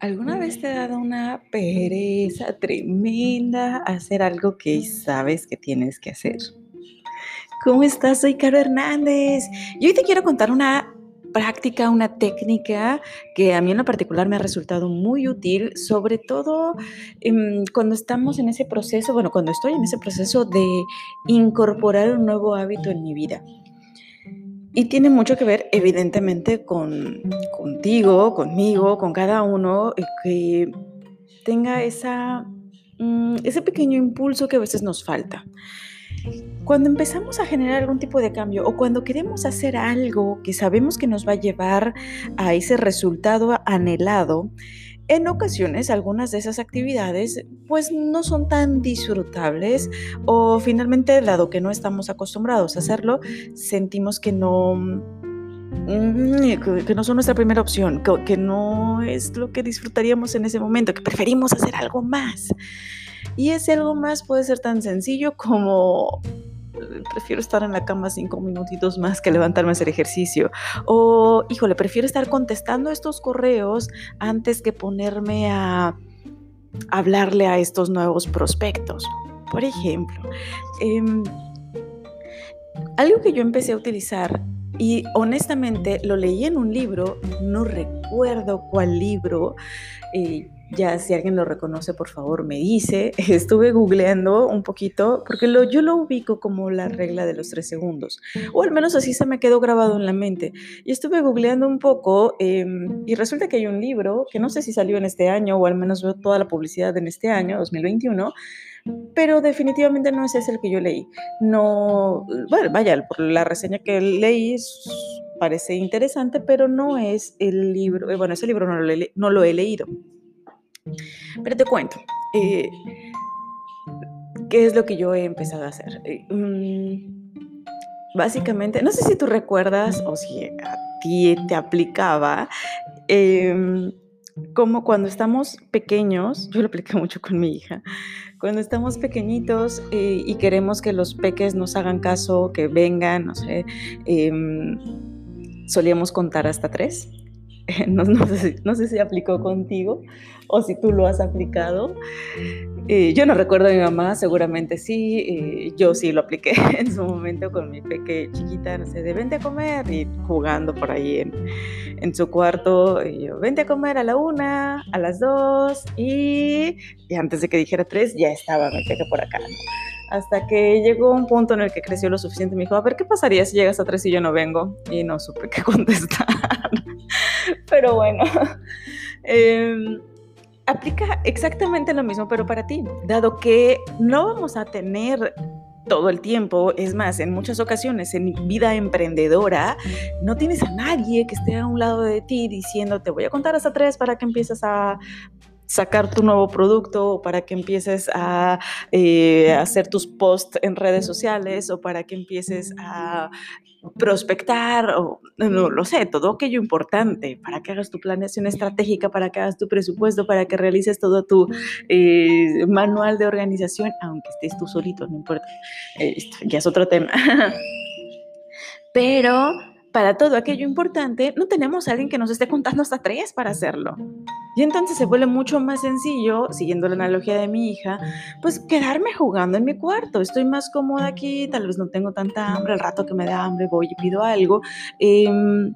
¿Alguna vez te ha dado una pereza tremenda hacer algo que sabes que tienes que hacer? ¿Cómo estás? Soy Caro Hernández. Y hoy te quiero contar una práctica, una técnica que a mí en lo particular me ha resultado muy útil, sobre todo em, cuando estamos en ese proceso, bueno, cuando estoy en ese proceso de incorporar un nuevo hábito en mi vida. Y tiene mucho que ver, evidentemente, con contigo, conmigo, con cada uno, eh, que tenga esa, mm, ese pequeño impulso que a veces nos falta. Cuando empezamos a generar algún tipo de cambio o cuando queremos hacer algo que sabemos que nos va a llevar a ese resultado anhelado, en ocasiones algunas de esas actividades pues no son tan disfrutables o finalmente dado que no estamos acostumbrados a hacerlo, sentimos que no mm, que no son nuestra primera opción, que no es lo que disfrutaríamos en ese momento, que preferimos hacer algo más. Y ese algo más puede ser tan sencillo como prefiero estar en la cama cinco minutitos más que levantarme a hacer ejercicio. O, híjole, prefiero estar contestando estos correos antes que ponerme a hablarle a estos nuevos prospectos. Por ejemplo, em, algo que yo empecé a utilizar y honestamente lo leí en un libro, no recuerdo cuál libro. Eh, ya si alguien lo reconoce, por favor, me dice. Estuve googleando un poquito porque lo, yo lo ubico como la regla de los tres segundos, o al menos así se me quedó grabado en la mente. Y estuve googleando un poco em, y resulta que hay un libro que no sé si salió en este año o al menos veo toda la publicidad en este año, 2021, pero definitivamente no es ese el que yo leí. No, bueno, vaya, por la reseña que leí parece interesante, pero no es el libro, eh, bueno, ese libro no lo, no lo he leído. Pero te cuento, eh, ¿qué es lo que yo he empezado a hacer? Eh, mm, básicamente, no sé si tú recuerdas o si a ti te aplicaba, em, como cuando estamos pequeños, yo lo apliqué mucho con mi hija, cuando estamos pequeñitos eh, y queremos que los peques nos hagan caso, que vengan, no sé, em, solíamos contar hasta tres. No, sé si, aplicó contigo o si tú lo has aplicado. Eh, yo no recuerdo a mi mamá, seguramente sí. Eh, yo sí lo apliqué en su momento con mi peque chiquita, no sé, de vente a comer y jugando por ahí en, su cuarto. Y yo, vente a comer a la una, a las dos y, antes de que dijera tres, ya estaba mi peque por acá. hasta que llegó un punto en el que creció lo suficiente. Me dijo, a ver, ¿qué pasaría si llegas a tres y yo no vengo? Y no supe qué contestar. Pero bueno, em, aplica exactamente lo mismo, pero para ti, dado que no vamos a tener todo el tiempo, es más, en muchas ocasiones en vida emprendedora, no tienes a nadie que esté a un lado de ti diciendo, te voy a contar hasta tres para que empieces a sacar tu nuevo producto o para que empieces a eh, hacer tus posts en redes sociales o para que empieces a prospectar o no lo sé, todo aquello importante para que hagas tu planeación estratégica, para que hagas tu presupuesto, para que realices todo tu eh, manual de organización, aunque estés tú solito, no importa, ya es otro tema. Pero para todo aquello importante, no tenemos a alguien que nos esté contando hasta tres para hacerlo. Y entonces se vuelve mucho más sencillo, siguiendo la analogía de mi hija, pues quedarme jugando en mi cuarto. Estoy más cómoda aquí, tal vez no tengo tanta hambre, al rato que me da hambre voy y pido algo. Em,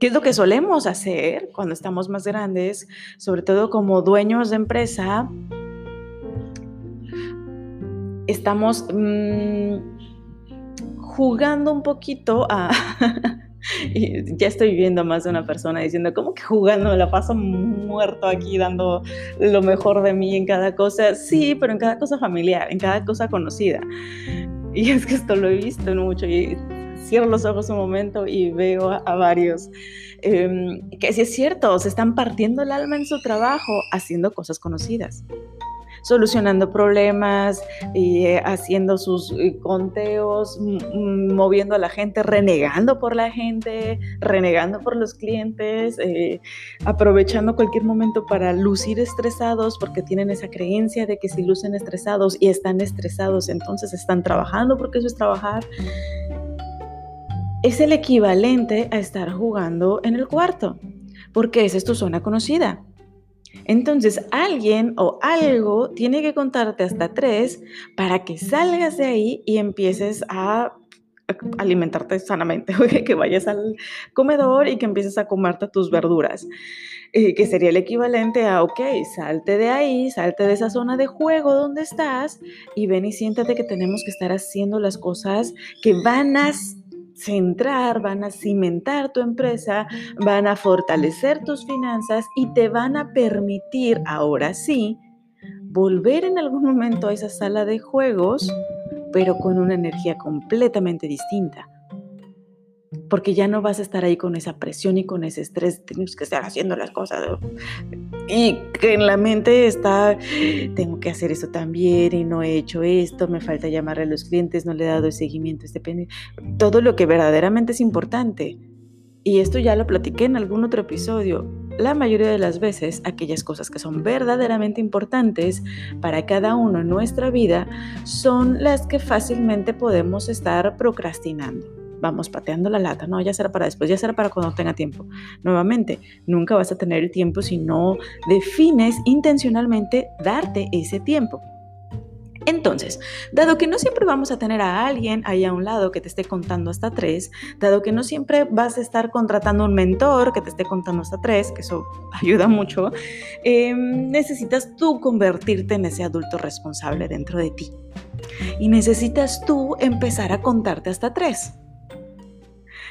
¿Qué es lo que solemos hacer cuando estamos más grandes, sobre todo como dueños de empresa? Estamos... Mm, jugando un poquito a... y ya estoy viendo más de una persona diciendo, ¿cómo que jugando? Me la paso muerto aquí dando lo mejor de mí en cada cosa. Sí, pero en cada cosa familiar, en cada cosa conocida. Y es que esto lo he visto mucho y cierro los ojos un momento y veo a, varios em, que sí es cierto, se están partiendo el alma en su trabajo haciendo cosas conocidas solucionando problemas, y eh, haciendo sus eh, conteos, moviendo a la gente, renegando por la gente, renegando por los clientes, eh, aprovechando cualquier momento para lucir estresados porque tienen esa creencia de que si lucen estresados y están estresados, entonces están trabajando porque eso es trabajar. Es el equivalente a estar jugando en el cuarto, porque esa es tu zona conocida Entonces alguien o algo tiene que contarte hasta tres para que salgas de ahí y empieces a alimentarte sanamente, que vayas al comedor y que empieces a comerte tus verduras, eh, que sería el equivalente a, ok, salte de ahí, salte de esa zona de juego donde estás y ven y siéntate que tenemos que estar haciendo las cosas que van a centrar, van a cimentar tu empresa, van a fortalecer tus finanzas y te van a permitir, ahora sí, volver en algún momento a esa sala de juegos pero con una energía completamente distinta. Porque ya no vas a estar ahí con esa presión y con ese estrés, tenemos que estar haciendo las cosas. Y que en la mente está, tengo que hacer esto también y no he hecho esto, me falta llamar a los clientes, no le he dado seguimiento este. Todo lo que verdaderamente es importante. Y esto ya lo platiqué en algún otro episodio la mayoría de las veces aquellas cosas que son verdaderamente importantes para cada uno en nuestra vida son las que fácilmente podemos estar procrastinando. Vamos pateando la lata, no, ya será para después, ya será para cuando tenga tiempo. Nuevamente, nunca vas a tener el tiempo si no defines intencionalmente darte ese tiempo. Entonces, dado que no siempre vamos a tener a alguien ahí a un lado que te esté contando hasta tres, dado que no siempre vas a estar contratando un mentor que te esté contando hasta tres, que eso ayuda mucho, em, necesitas tú convertirte en ese adulto responsable dentro de ti. Y necesitas tú empezar a contarte hasta tres.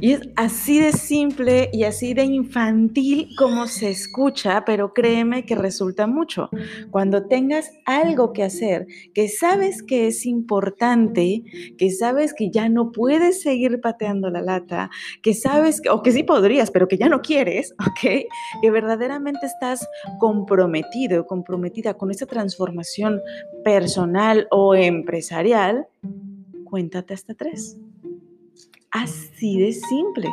Y es así de simple y así de infantil como se escucha, pero créeme que resulta mucho. Cuando tengas algo que hacer, que sabes que es importante, que sabes que ya no puedes seguir pateando la lata, que sabes, que, o que sí podrías, pero que ya no quieres, ¿ok? Que verdaderamente estás comprometido, comprometida con esa transformación personal o empresarial, cuéntate hasta tres. Así de simple.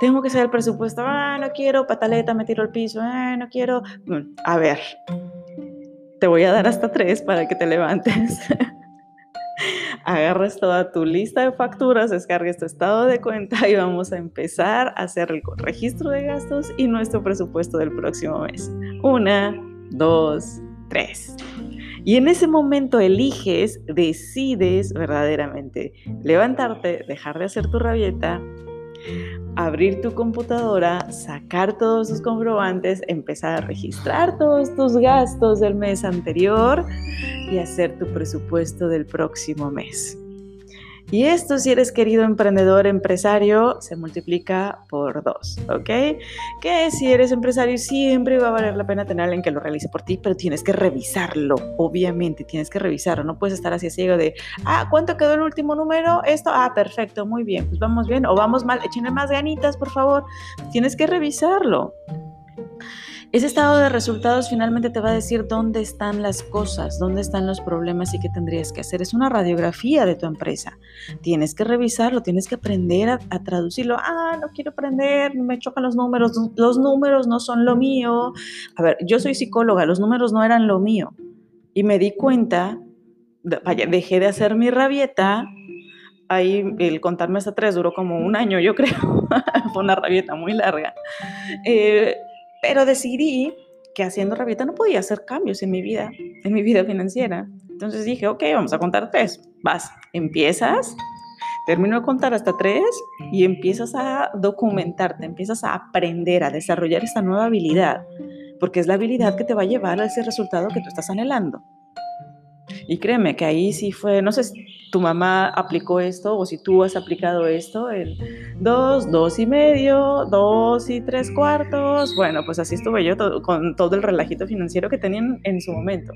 Tengo que hacer el presupuesto. Ah, no quiero pataleta, me tiro al piso. Ah, no quiero. Mm, a ver, te voy a dar hasta tres para que te levantes. Agarres toda tu lista de facturas, descargues tu estado de cuenta y vamos a empezar a hacer el registro de gastos y nuestro presupuesto del próximo mes. Una, dos, tres. Y en ese momento eliges, decides verdaderamente levantarte, dejar de hacer tu rabieta, abrir tu computadora, sacar todos tus comprobantes, empezar a registrar todos tus gastos del mes anterior y hacer tu presupuesto del próximo mes. Y esto, si eres querido emprendedor, empresario, se multiplica por dos, ¿ok? Que si eres empresario, siempre va a valer la pena tener alguien que lo realice por ti, pero tienes que revisarlo, obviamente, tienes que revisarlo. No puedes estar así ciego de, ah, ¿cuánto quedó el último número? Esto, ah, perfecto, muy bien, pues vamos bien, o vamos mal, échenle más ganitas, por favor. Tienes que revisarlo. Ese estado de resultados finalmente te va a decir dónde están las cosas, dónde están los problemas y qué tendrías que hacer. Es una radiografía de tu empresa. Tienes que revisarlo, tienes que aprender a, traducirlo. Ah, no quiero aprender, me chocan los números, los números no son lo mío. A ver, yo soy psicóloga, los números no eran lo mío. Y me di cuenta, vaya, dejé de hacer mi rabieta ahí el contarme hasta tres duró como un año, yo creo. Fue una rabieta muy larga. Eh, pero decidí que haciendo rabieta no podía hacer cambios en mi vida, en mi vida financiera. Entonces dije, ok, vamos a contar tres. Vas, empiezas, termino de contar hasta tres y empiezas a documentarte, empiezas a aprender, a desarrollar esta nueva habilidad, porque es la habilidad que te va a llevar a ese resultado que tú estás anhelando. Y créeme que ahí sí fue, no sé tu mamá aplicó esto o si tú has aplicado esto, el dos, dos y medio, dos y tres cuartos. Bueno, pues así estuve yo con todo el relajito financiero que tenían en su momento.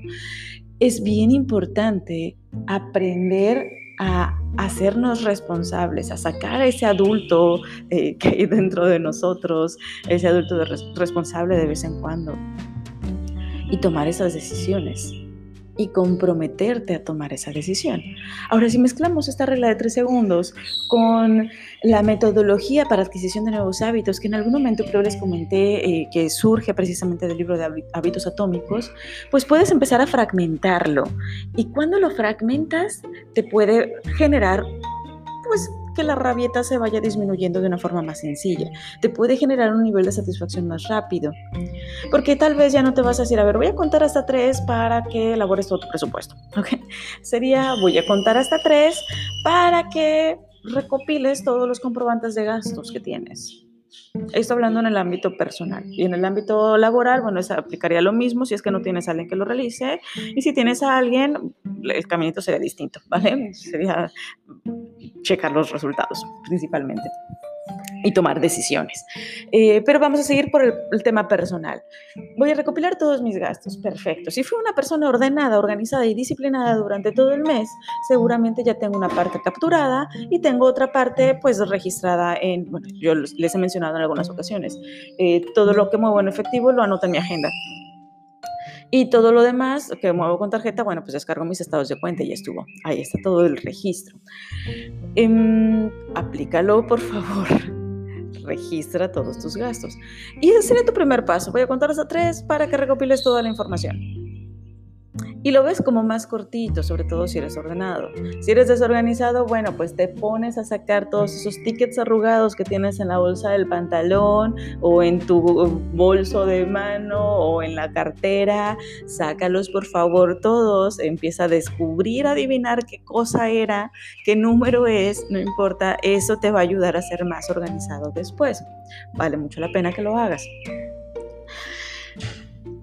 Es bien importante aprender a hacernos responsables, a sacar ese adulto eh, que hay dentro de nosotros, ese adulto responsable de vez en cuando, y tomar esas decisiones y comprometerte a tomar esa decisión. Ahora, si mezclamos esta regla de tres segundos con la metodología para adquisición de nuevos hábitos, que en algún momento creo les comenté eh, que surge precisamente del libro de hábitos atómicos, pues puedes empezar a fragmentarlo. Y cuando lo fragmentas, te puede generar pues que la rabieta se vaya disminuyendo de una forma más sencilla. Te puede generar un nivel de satisfacción más rápido. Porque tal vez ya no te vas a decir, a ver, voy a contar hasta tres para que elabores todo tu presupuesto. ¿okay? Sería, voy a contar hasta tres para que recopiles todos los comprobantes de gastos que tienes. Esto hablando en el ámbito personal. Y en el ámbito laboral, bueno, se aplicaría lo mismo si es que no tienes a alguien que lo realice. Y si tienes a alguien, el caminito sería distinto, ¿vale? Sería checar los resultados principalmente y tomar decisiones. Eh, pero vamos a seguir por el, tema personal. Voy a recopilar todos mis gastos. Perfecto. Si fui una persona ordenada, organizada y disciplinada durante todo el mes, seguramente ya tengo una parte capturada y tengo otra parte pues registrada en, bueno, yo les he mencionado en algunas ocasiones, eh, todo lo que muevo en efectivo lo anoto en mi agenda. Y todo lo demás que muevo con tarjeta, bueno, pues descargo mis estados de cuenta y ya estuvo. Ahí está todo el registro. Em, aplícalo, por favor registra todos tus gastos. Y ese sería tu primer paso. Voy a contar hasta tres para que recopiles toda la información y lo ves como más cortito, sobre todo si eres ordenado. Si eres desorganizado, bueno, pues te pones a sacar todos esos tickets arrugados que tienes en la bolsa del pantalón o en tu bolso de mano o en la cartera. Sácalos por favor todos, empieza a descubrir, adivinar qué cosa era, qué número es, no importa, eso te va a ayudar a ser más organizado después. Vale mucho la pena que lo hagas.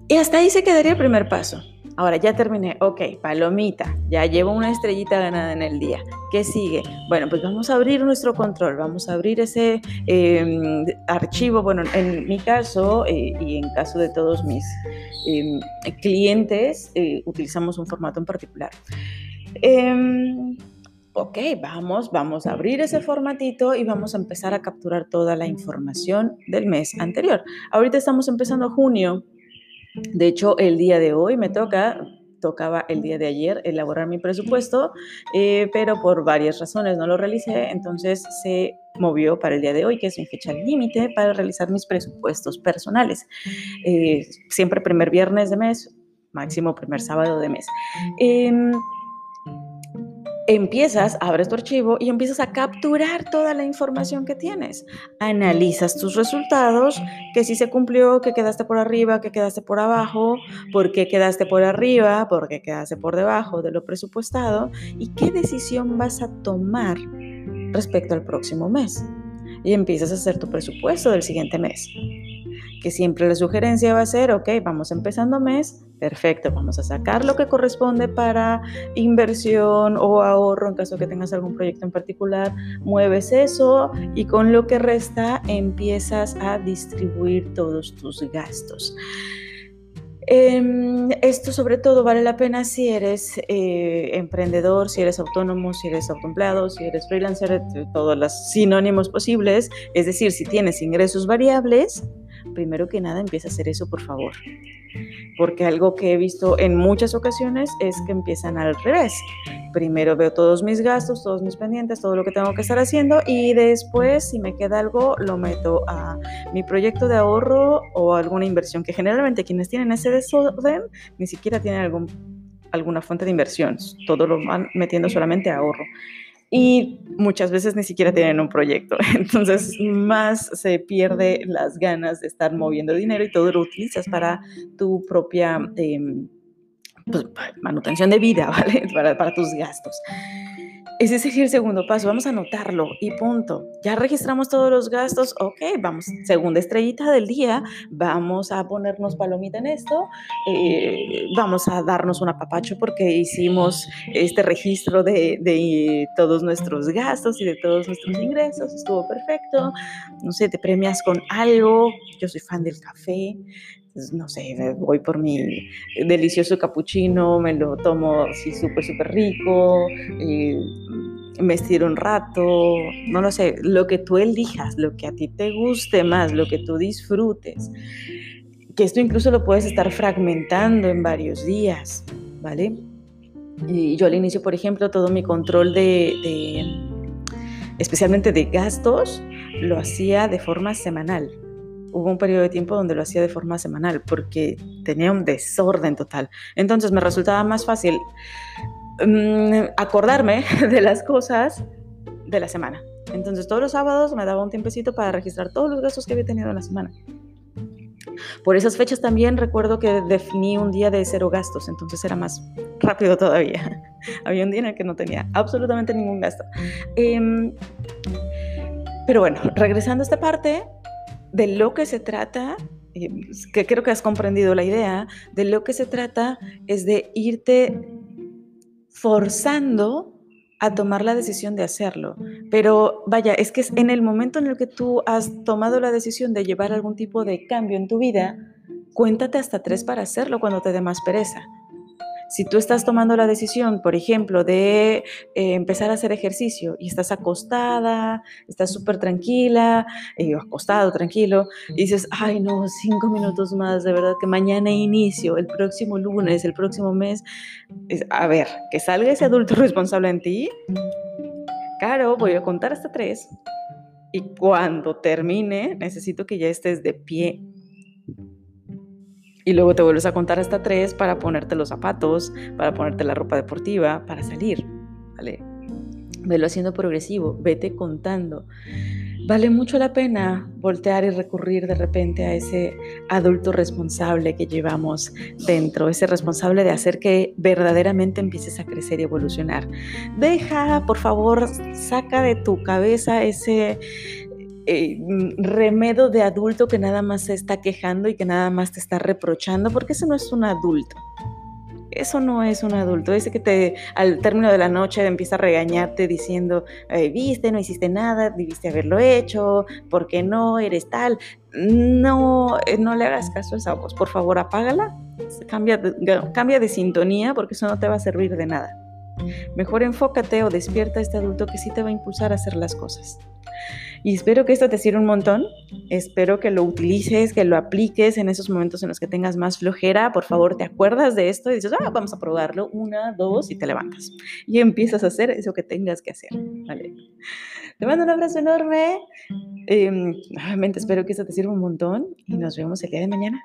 Y hasta ahí se quedaría el primer paso. Ahora ya terminé, ok, palomita, ya llevo una estrellita ganada en el día. ¿Qué sigue? Bueno, pues vamos a abrir nuestro control, vamos a abrir ese em, archivo. Bueno, en mi caso eh, y en caso de todos mis em, clientes, eh, utilizamos un formato en particular. Em, ok, vamos, vamos a abrir ese formatito y vamos a empezar a capturar toda la información del mes anterior. Ahorita estamos empezando junio de hecho, el día de hoy me toca, tocaba el día de ayer elaborar mi presupuesto, eh, pero por varias razones no lo realicé, entonces se movió para el día de hoy, que es mi fecha límite para realizar mis presupuestos personales. Eh, siempre primer viernes de mes, máximo primer sábado de mes. Em, empiezas, abres tu archivo y empiezas a capturar toda la información que tienes. Analizas tus resultados, que si se cumplió, que quedaste por arriba, que quedaste por abajo, por qué quedaste por arriba, por qué quedaste por debajo de lo presupuestado y qué decisión vas a tomar respecto al próximo mes. Y empiezas a hacer tu presupuesto del siguiente mes que siempre la sugerencia va a ser, ok, vamos empezando mes, perfecto, vamos a sacar lo que corresponde para inversión o ahorro en caso que tengas algún proyecto en particular, mueves eso y con lo que resta empiezas a distribuir todos tus gastos. Em, esto sobre todo vale la pena si eres eh, emprendedor, si eres autónomo, si eres autoempleado, si eres freelancer, todos los sinónimos posibles. Es decir, si tienes ingresos variables, primero que nada empieza a hacer eso, por favor. Porque algo que he visto en muchas ocasiones es que empiezan al revés. Primero veo todos mis gastos, todos mis pendientes, todo lo que tengo que estar haciendo y después, si me queda algo, lo meto a mi proyecto de ahorro o alguna inversión, que generalmente quienes tienen ese desorden ni siquiera tienen algún, alguna fuente de inversión, todo lo van metiendo solamente a ahorro y muchas veces ni siquiera tienen un proyecto. Entonces, más se pierde las ganas de estar moviendo dinero y todo lo utilizas para tu propia em, pues, manutención de vida, ¿vale? Para, para tus gastos. Ese sería el segundo paso, vamos a anotarlo y punto. Ya registramos todos los gastos, ok, vamos, segunda estrellita del día, vamos a ponernos palomita en esto, eh, vamos a darnos un apapacho porque hicimos este registro de, de, todos nuestros gastos y de todos nuestros ingresos, estuvo perfecto, no sé, te premias con algo, yo soy fan del café, no sé, voy por mi delicioso capuchino, me lo tomo así súper, súper rico, y me estiro un rato, no lo sé, lo que tú elijas, lo que a ti te guste más, lo que tú disfrutes. Que esto incluso lo puedes estar fragmentando en varios días, ¿vale? Y yo al inicio, por ejemplo, todo mi control de especialmente de gastos, lo hacía de forma semanal hubo un periodo de tiempo donde lo hacía de forma semanal porque tenía un desorden total. Entonces me resultaba más fácil mm, acordarme de las cosas de la semana. Entonces todos los sábados me daba un tiempecito para registrar todos los gastos que había tenido en la semana. Por esas fechas también recuerdo que definí un día de cero gastos, entonces era más rápido todavía. Había un día en el que no tenía absolutamente ningún gasto. Em, pero bueno, regresando a esta parte, de lo que se trata, que creo que has comprendido la idea, de lo que se trata es de irte forzando a tomar la decisión de hacerlo. Pero vaya, es que en el momento en el que tú has tomado la decisión de llevar algún tipo de cambio en tu vida, cuéntate hasta tres para hacerlo cuando te dé más pereza. Si tú estás tomando la decisión, por ejemplo, de eh, empezar a hacer ejercicio y estás acostada, estás súper tranquila, y acostado, tranquilo, y dices, ay no, cinco minutos más, de verdad que mañana inicio, el próximo lunes, el próximo mes, a ver, que salga ese adulto responsable en ti. Claro, voy a contar hasta tres. Y cuando termine, necesito que ya estés de pie y luego te vuelves a contar hasta tres para ponerte los zapatos, para ponerte la ropa deportiva, para salir. ¿Vale? Velo haciendo progresivo, vete contando. Vale mucho la pena voltear y recurrir de repente a ese adulto responsable que llevamos dentro, ese responsable de hacer que verdaderamente empieces a crecer y evolucionar. Deja, por favor, saca de tu cabeza ese eh, remedo de adulto que nada más se está quejando y que nada más te está reprochando, porque eso no es un adulto. Eso no es un adulto, ese que te al término de la noche empieza a regañarte diciendo, viste, no hiciste nada, debiste haberlo hecho, ¿por qué no? Eres tal. No, eh, no le hagas caso a esa voz, por favor apágala, cambia, cambia de sintonía porque eso no te va a servir de nada. Mejor enfócate o despierta a este adulto que sí te va a impulsar a hacer las cosas. Y espero que esto te sirva un montón. Espero que lo utilices, que lo apliques en esos momentos en los que tengas más flojera. Por favor, te acuerdas de esto y dices, ah, vamos a probarlo. Una, dos, y te levantas. Y empiezas a hacer eso que tengas que hacer. ¿vale? Te mando un abrazo enorme. nuevamente espero que esto te sirva un montón y nos vemos el día de mañana.